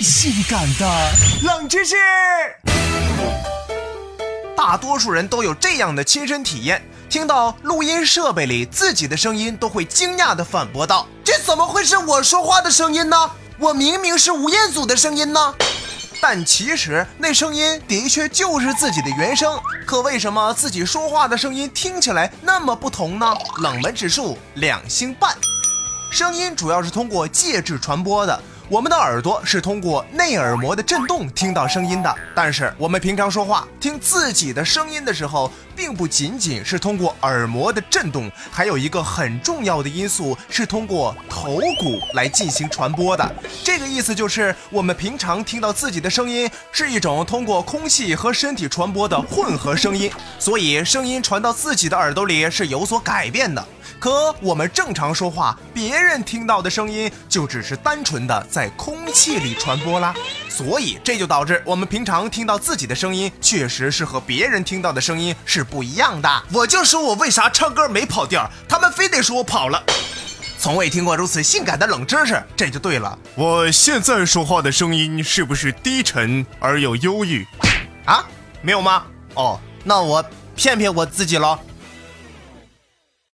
性感的冷知识。大多数人都有这样的亲身体验：听到录音设备里自己的声音，都会惊讶地反驳道：“这怎么会是我说话的声音呢？我明明是吴彦祖的声音呢！”但其实那声音的确就是自己的原声，可为什么自己说话的声音听起来那么不同呢？冷门指数两星半。声音主要是通过介质传播的，我们的耳朵是通过内耳膜的振动听到声音的。但是我们平常说话听自己的声音的时候，并不仅仅是通过耳膜的振动，还有一个很重要的因素是通过头骨来进行传播的。这个意思就是，我们平常听到自己的声音是一种通过空气和身体传播的混合声音，所以声音传到自己的耳朵里是有所改变的。可我们正常说话，别人听到的声音就只是单纯的在空气里传播啦。所以这就导致我们平常听到自己的声音，确实是和别人听到的声音是不一样的。我就说我为啥唱歌没跑调，他们非得说我跑了。从未听过如此性感的冷知识，这就对了。我现在说话的声音是不是低沉而又忧郁？啊，没有吗？哦，那我骗骗我自己了。